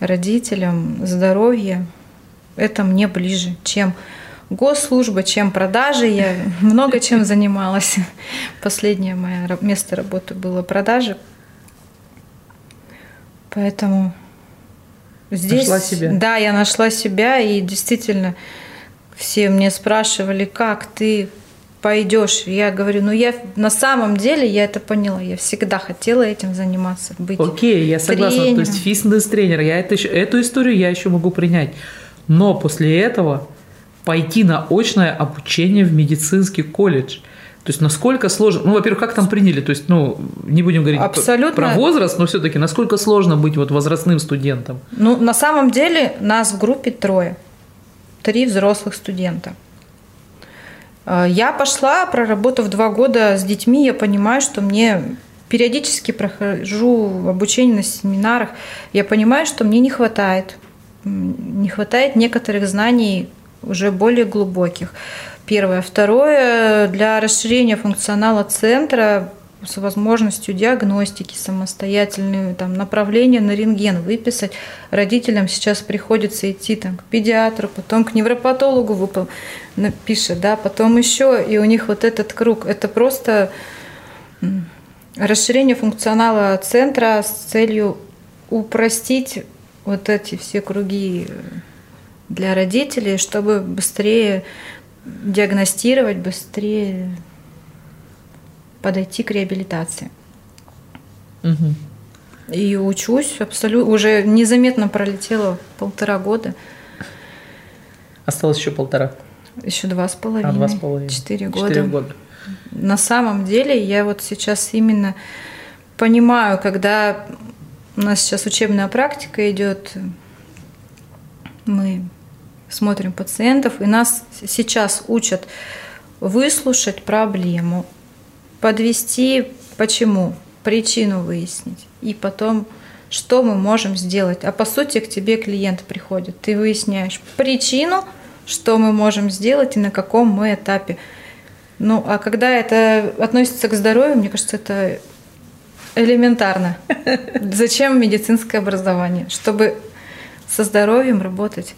родителям, здоровье. Это мне ближе, чем госслужба, чем продажи. Я много чем занималась. Последнее мое место работы было продажи. Поэтому Здесь, нашла себя. Да, я нашла себя, и действительно все мне спрашивали, как ты пойдешь. Я говорю, ну я на самом деле я это поняла. Я всегда хотела этим заниматься, быть. Окей, я согласна. Тренером. То есть фитнес-тренер, я это, эту историю я еще могу принять. Но после этого пойти на очное обучение в медицинский колледж. То есть насколько сложно, ну, во-первых, как там приняли, то есть, ну, не будем говорить Абсолютно. про возраст, но все-таки насколько сложно быть вот возрастным студентом? Ну, на самом деле нас в группе трое, три взрослых студента. А, Я пошла, проработав два года с детьми, я понимаю, что мне периодически прохожу обучение на семинарах, я понимаю, что мне не хватает, не хватает некоторых знаний уже более глубоких. Первое. Второе, для расширения функционала центра с возможностью диагностики самостоятельной, там, направления на рентген выписать. Родителям сейчас приходится идти там, к педиатру, потом к невропатологу выпал, напишет, да, потом еще, и у них вот этот круг. Это просто расширение функционала центра с целью упростить вот эти все круги для родителей, чтобы быстрее диагностировать, быстрее подойти к реабилитации. Мгм. И учусь абсолютно, уже незаметно пролетело полтора года, Осталось еще полтора. еще два с половиной, А, два с половиной. четыре года. Четыре года. На самом деле я вот сейчас именно понимаю, когда у нас сейчас учебная практика идет, мы смотрим пациентов, и нас сейчас учат выслушать проблему, подвести почему, причину выяснить, и потом что мы можем сделать. А по сути к тебе клиент приходит, ты выясняешь причину, что мы можем сделать и на каком мы этапе. Ну, а когда это относится к здоровью, мне кажется, это элементарно. Зачем медицинское образование? Чтобы со здоровьем работать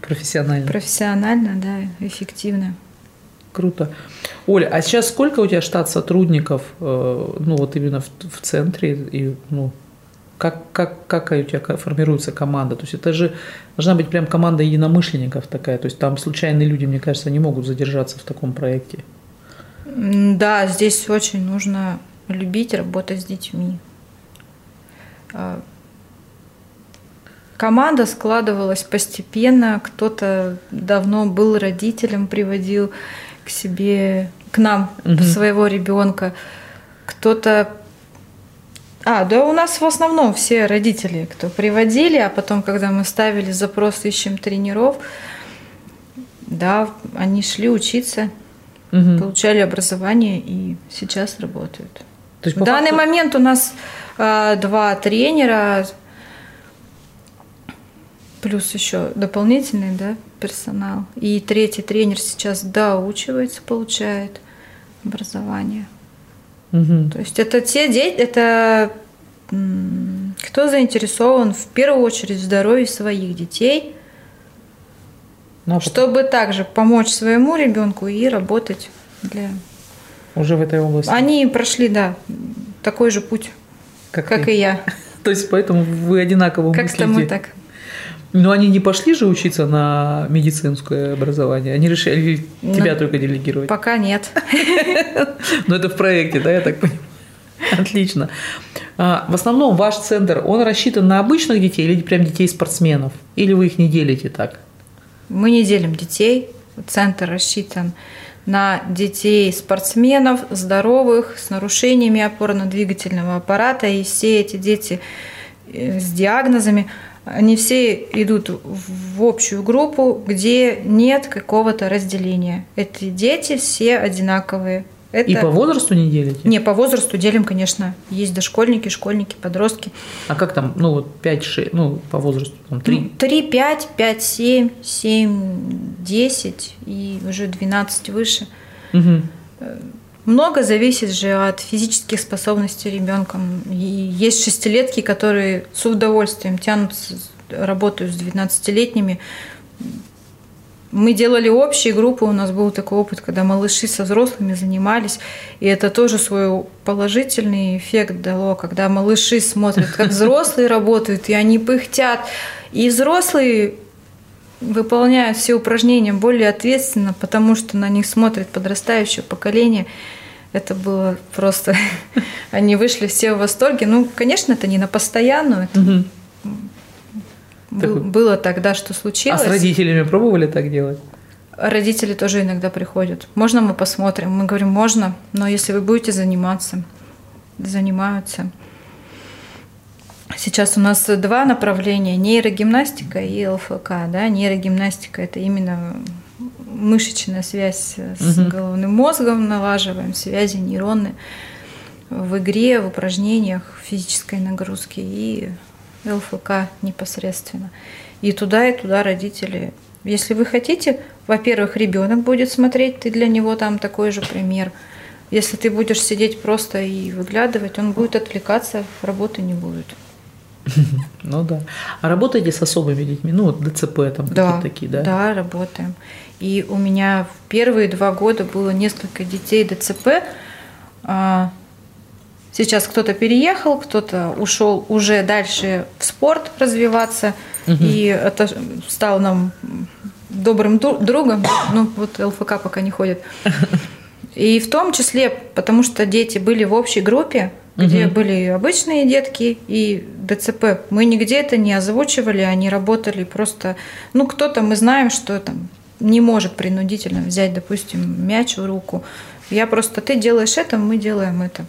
Профессионально. профессионально, да, эффективно. Круто. Оля, а сейчас сколько у тебя штат сотрудников, э, ну вот именно в, в центре, и ну как, как, как у тебя формируется команда? То есть это же должна быть прям команда единомышленников такая, то есть там случайные люди, мне кажется, не могут задержаться в таком проекте. Да, здесь очень нужно любить работать с детьми. Команда складывалась постепенно, кто-то давно был родителем, приводил к себе, к нам Мгм. своего ребенка, кто-то... А, да у нас в основном все родители, кто приводили, а потом, когда мы ставили запрос «Ищем тренеров», да, они шли учиться, Мгм. получали образование и сейчас работают. То есть В данный факту- момент у нас а, два тренера, плюс еще дополнительный да, персонал. И третий тренер сейчас доучивается, получает образование. Мгм. То есть это те дети, это кто заинтересован в первую очередь в здоровье своих детей, Ну, а потом чтобы также помочь своему ребенку и работать для... уже в этой области. Они прошли, да, такой же путь, как ты. и я. То есть поэтому вы одинаково Как-то мыслите. мы так. Но они не пошли же учиться на медицинское образование, они решили тебя Ну, только делегировать. Пока нет. Но это в проекте, да, я так понимаю. Отлично. А, в основном ваш центр, он рассчитан на обычных детей или прям детей спортсменов? Или вы их не делите так? Мы не делим детей. Центр рассчитан на детей спортсменов, здоровых, с нарушениями опорно-двигательного аппарата. И все эти дети э, с диагнозами, они все идут в общую группу, где нет какого-то разделения. Эти дети все одинаковые. Это... И по возрасту не делите? Не, по возрасту делим, конечно. Есть дошкольники, школьники, подростки. А как там, ну вот 5-6, ну по возрасту, там 3? 3, 5, 5, 7, 7, 10 и уже 12 выше. Мгм. Много зависит же от физических способностей ребенка. Есть шестилетки, которые с удовольствием тянут, работают с 12-летними. Мы делали общие группы, у нас был такой опыт, когда малыши со взрослыми занимались, и это тоже свой положительный эффект дало, когда малыши смотрят, как взрослые работают, и они пыхтят, и взрослые выполняют все упражнения более ответственно, потому что на них смотрит подрастающее поколение. Это было просто... Они вышли все в восторге. Ну, конечно, это не на постоянную. Это был- было тогда, что А случилось. с родителями пробовали так делать? Родители тоже иногда приходят. Можно мы посмотрим? Мы говорим, можно, но если вы будете заниматься, занимаются. Сейчас у нас два направления – нейрогимнастика и ЛФК. Да? Нейрогимнастика – это именно мышечная связь с угу. головным мозгом, налаживаем связи нейронные в игре, в упражнениях, физической нагрузки и ЛФК непосредственно. И туда, и туда родители. Если вы хотите, во-первых, ребенок будет смотреть, ты для него там такой же пример. Если ты будешь сидеть просто и выглядывать, он будет отвлекаться, работы не будет. Ну да. А работаете с особыми детьми? Ну вот ДЦП там да, такие, да? Да, работаем. И у меня в первые два года было несколько детей ДЦП. А, сейчас кто-то переехал, кто-то ушел уже дальше в спорт развиваться, угу. и это стал нам добрым другом. Ну вот ЛФК пока не ходит. И в том числе, потому что дети были в общей группе, где угу. были обычные детки и ДЦП. Мы нигде это не озвучивали, они работали просто... Ну, кто-то, мы знаем, что там не может принудительно взять, допустим, мяч в руку. Я просто, ты делаешь это, мы делаем это.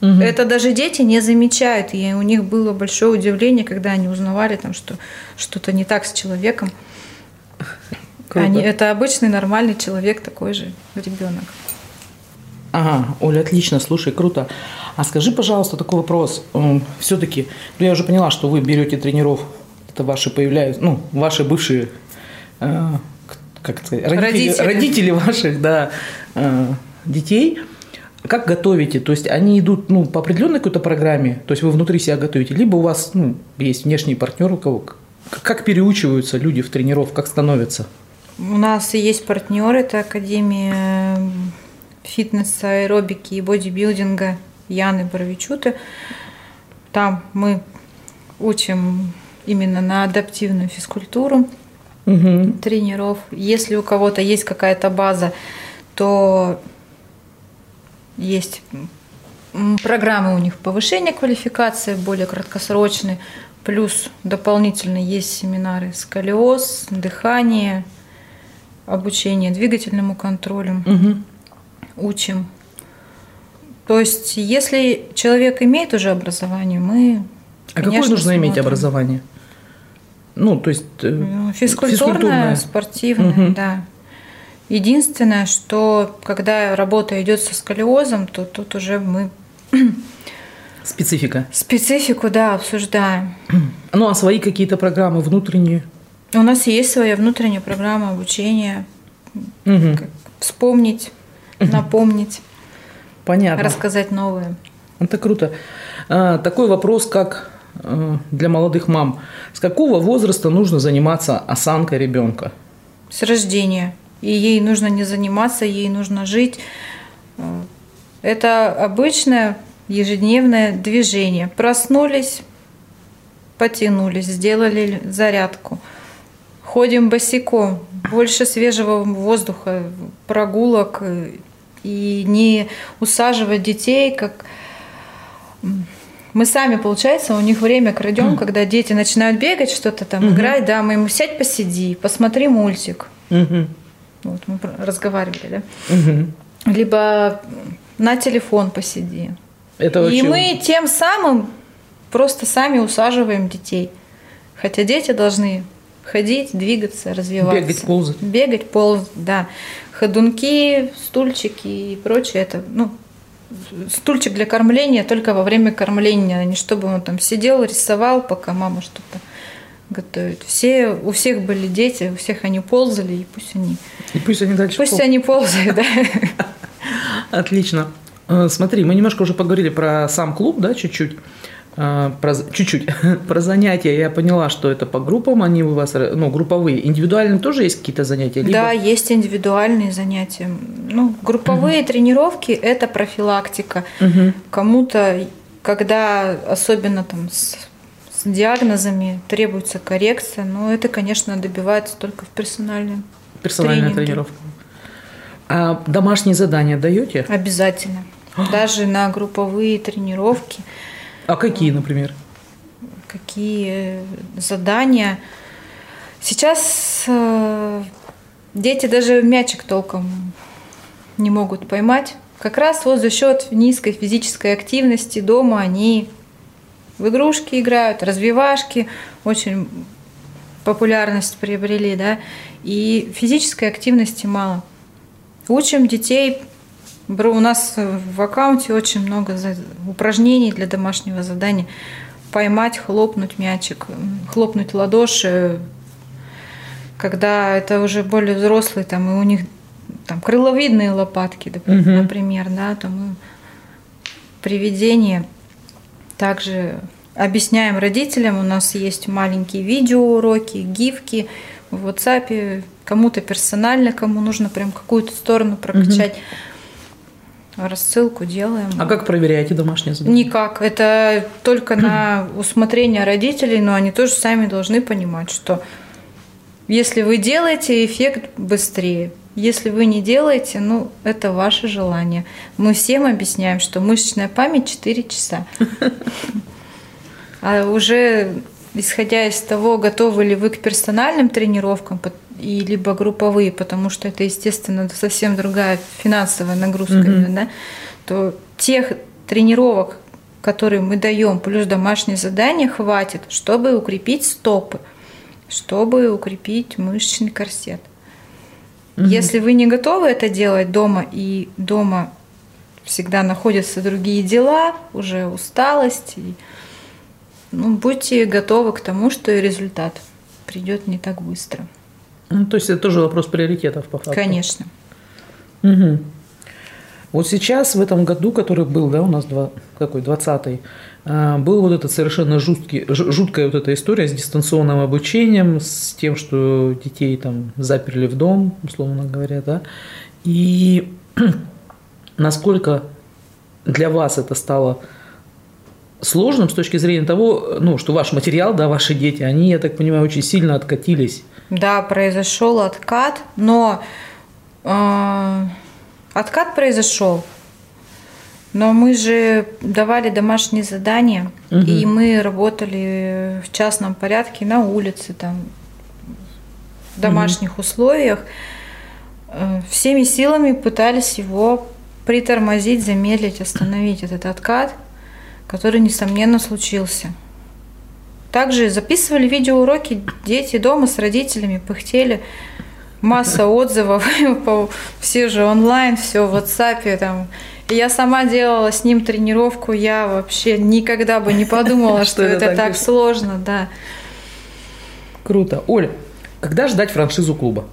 Угу. Это даже дети не замечают. И у них было большое удивление, когда они узнавали, там, что что-то не так с человеком. Они, это обычный нормальный человек, такой же ребенок. Ага, Оля, отлично, слушай, круто. А скажи, пожалуйста, такой вопрос. Все-таки, ну я уже поняла, что вы берете тренеров, это ваши появляются, ну, ваши бывшие, э, как сказать, родители, родители. родители ваших, да, э, детей. Как готовите? То есть они идут ну, по определенной какой-то программе, то есть вы внутри себя готовите, либо у вас ну, есть внешний партнер, у кого как переучиваются люди в тренеров, как становятся? У нас есть партнер, это Академия фитнеса, аэробики и бодибилдинга Яны Боровичуты. Там мы учим именно на адаптивную физкультуру угу. тренеров. Если у кого-то есть какая-то база, то есть программы у них повышения квалификации, более краткосрочные, плюс дополнительно есть семинары сколиоз, дыхание, обучение двигательному контролю. Угу. Учим то есть, если человек имеет уже образование, мы. А какое нужно смотрим. иметь образование? Ну, то есть э, ну, физкультурное, физкультурное. спортивное, угу. да. Единственное, что когда работа идет со сколиозом, то тут уже мы Специфика. Специфику, да, обсуждаем. Ну, а свои какие-то программы внутренние? У нас есть своя внутренняя программа обучения. Угу. Вспомнить, угу. Напомнить. Понятно. Рассказать новое. Это круто. А, такой вопрос, как э, для молодых мам. С какого возраста нужно заниматься осанкой ребенка? С рождения. И ей нужно не заниматься, ей нужно жить. Э, это обычное ежедневное движение. Проснулись, потянулись, сделали зарядку. Ходим босиком, больше свежего воздуха, прогулок, и не усаживать детей, как мы сами, получается, у них время крадем, mm. когда дети начинают бегать, что-то там mm-hmm. играть, да, мы ему сядь, посиди, посмотри мультик. Mm-hmm. Вот мы разговаривали, да. Mm-hmm. Либо на телефон посиди. Это И очень... мы тем самым просто сами усаживаем детей. Хотя дети должны ходить, двигаться, развиваться. Бегать, ползать. Бегать, ползать, да ходунки, стульчики и прочее. Это, ну, стульчик для кормления только во время кормления, а не чтобы он там сидел, рисовал, пока мама что-то готовит. Все, у всех были дети, у всех они ползали, и пусть они... И пусть они дальше Пусть пол... они ползают, да. Отлично. Э, смотри, мы немножко уже поговорили про сам клуб, да, чуть-чуть. А, про, чуть-чуть про занятия. Я поняла, что это по группам, они у вас, ну, групповые. Индивидуальные тоже есть какие-то занятия? Либо... Да, есть индивидуальные занятия. Ну, групповые угу. тренировки – это профилактика. Угу. Кому-то, когда особенно там с, с диагнозами требуется коррекция, но это, конечно, добивается только в персональном Персональная тренинге. тренировка. А домашние задания даете? Обязательно. Даже на групповые тренировки – а какие, например? Какие задания? Сейчас э, Дети даже мячик толком не могут поймать. Как раз вот за счет низкой физической активности дома они в игрушки играют, развивашки очень популярность приобрели, да, и физической активности мало. Учим детей, у нас в аккаунте очень много упражнений для домашнего задания. Поймать, хлопнуть мячик, хлопнуть ладоши, когда это уже более взрослые, там, и у них там крыловидные лопатки, например, угу. да, там приведение. Также объясняем родителям, у нас есть маленькие видеоуроки, гифки в WhatsApp, кому-то персонально, кому нужно прям какую-то сторону прокачать. Угу рассылку делаем. А как проверяете домашнее задание? Никак. Это только на усмотрение родителей, но они тоже сами должны понимать, что если вы делаете, эффект быстрее. Если вы не делаете, ну, это ваше желание. Мы всем объясняем, что мышечная память 4 часа. А уже исходя из того, готовы ли вы к персональным тренировкам и либо групповые, потому что это, естественно, совсем другая финансовая нагрузка, mm-hmm. да, то тех тренировок, которые мы даем, плюс домашнее задание, хватит, чтобы укрепить стопы, чтобы укрепить мышечный корсет. Mm-hmm. Если вы не готовы это делать дома и дома всегда находятся другие дела, уже усталость и ну, будьте готовы к тому, что и результат придет не так быстро. Ну, то есть это тоже вопрос приоритетов по факту. Конечно. Угу. Вот сейчас, в этом году, который был, да, у нас два, какой, 20-й, а, был вот этот совершенно жуткий, жуткая вот эта история с дистанционным обучением, с тем, что детей там заперли в дом, условно говоря, да, и насколько для вас это стало сложным с точки зрения того, ну, что ваш материал, да, ваши дети, они, я так понимаю, очень сильно откатились. Да, произошел откат, но э, откат произошел. Но мы же давали домашние задания, угу. и мы работали в частном порядке на улице, там, в домашних угу. условиях. Э, всеми силами пытались его притормозить, замедлить, остановить этот откат – который, несомненно, случился. Также записывали видеоуроки дети дома с родителями, пыхтели. Масса отзывов, все же онлайн, все в WhatsApp. Там. Я сама делала с ним тренировку, я вообще никогда бы не подумала, что это так сложно, да. Круто. Оля, когда ждать франшизу клуба?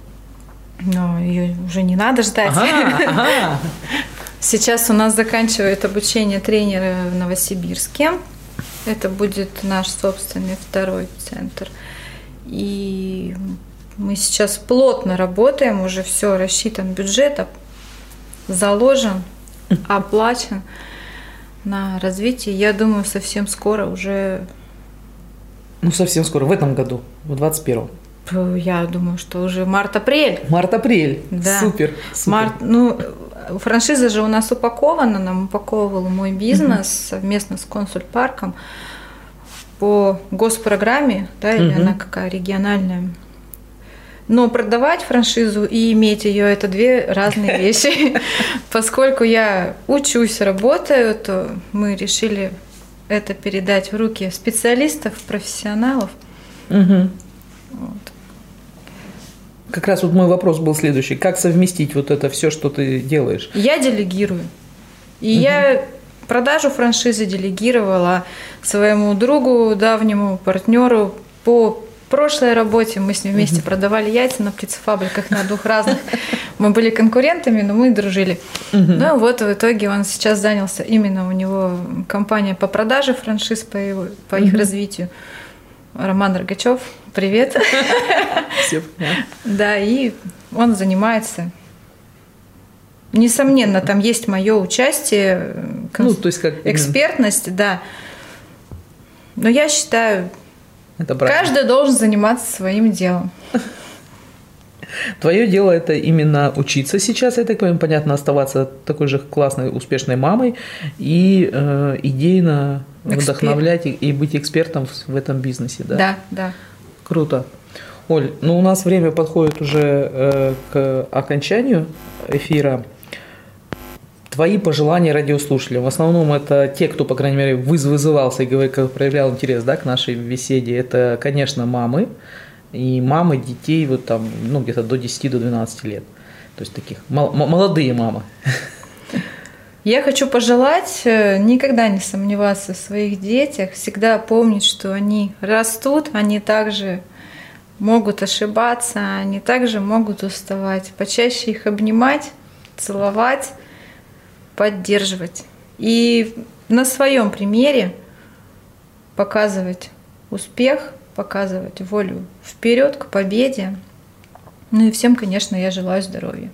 Ну, ее уже не надо ждать. Ага, ага. Сейчас у нас заканчивает обучение тренера в Новосибирске. Это будет наш собственный второй центр. И мы сейчас плотно работаем, уже все рассчитан бюджет, заложен, оплачен на развитие. Я думаю, совсем скоро уже... Ну, совсем скоро, в этом году, в 21-м. Я думаю, что уже март-апрель. Март-апрель. Да. Супер. супер. Март, ну, франшиза же у нас упакована, нам упаковывал мой бизнес угу. совместно с консульпарком по госпрограмме, да, или угу. она какая региональная. Но продавать франшизу и иметь ее это две разные вещи. Поскольку я учусь, работаю, то мы решили это передать в руки специалистов, профессионалов. Угу. Вот. Как раз вот мой вопрос был следующий. Как совместить вот это все, что ты делаешь? Я делегирую. И угу. я продажу франшизы делегировала своему другу, давнему партнеру по прошлой работе. Мы с ним вместе угу. продавали яйца на птицефабриках на двух разных. Мы были конкурентами, но мы дружили. Угу. Ну вот в итоге он сейчас занялся, именно у него компания по продаже франшиз, по, его, по их развитию. Роман Рогачев, привет. Все Да, и он занимается. Несомненно, там есть мое участие, ну, то есть как экспертность, да. Но я считаю, это каждый должен заниматься своим делом. Твое дело это именно учиться сейчас, я так понимаю, понятно, оставаться такой же классной, успешной мамой и э, идейно Эксперт. вдохновлять и, и быть экспертом в, в этом бизнесе, да? Да, да. Круто. Оль, ну у нас время подходит уже э, к окончанию эфира. Твои пожелания радиослушателям. В основном это те, кто, по крайней мере, выз вызывался и говорит, как проявлял интерес да, к нашей беседе. Это, конечно, мамы. И мамы детей вот там, ну, где-то до 10 до 12 лет. То есть таких молодые мамы. Я хочу пожелать э, никогда не сомневаться в своих детях, всегда помнить, что они растут, они также могут ошибаться, они также могут уставать. Почаще их обнимать, целовать, поддерживать. И на своем примере показывать успех, показывать волю вперед к победе. Ну и всем, конечно, я желаю здоровья.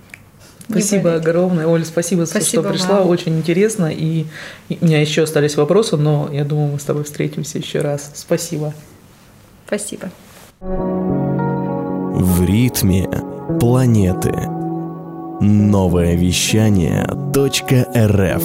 Спасибо огромное, Оля, спасибо, спасибо что пришла, вам. очень интересно. И у меня еще остались вопросы, но я думаю, мы с тобой встретимся еще раз. Спасибо. Спасибо. В ритме планеты. Новое вещание .рф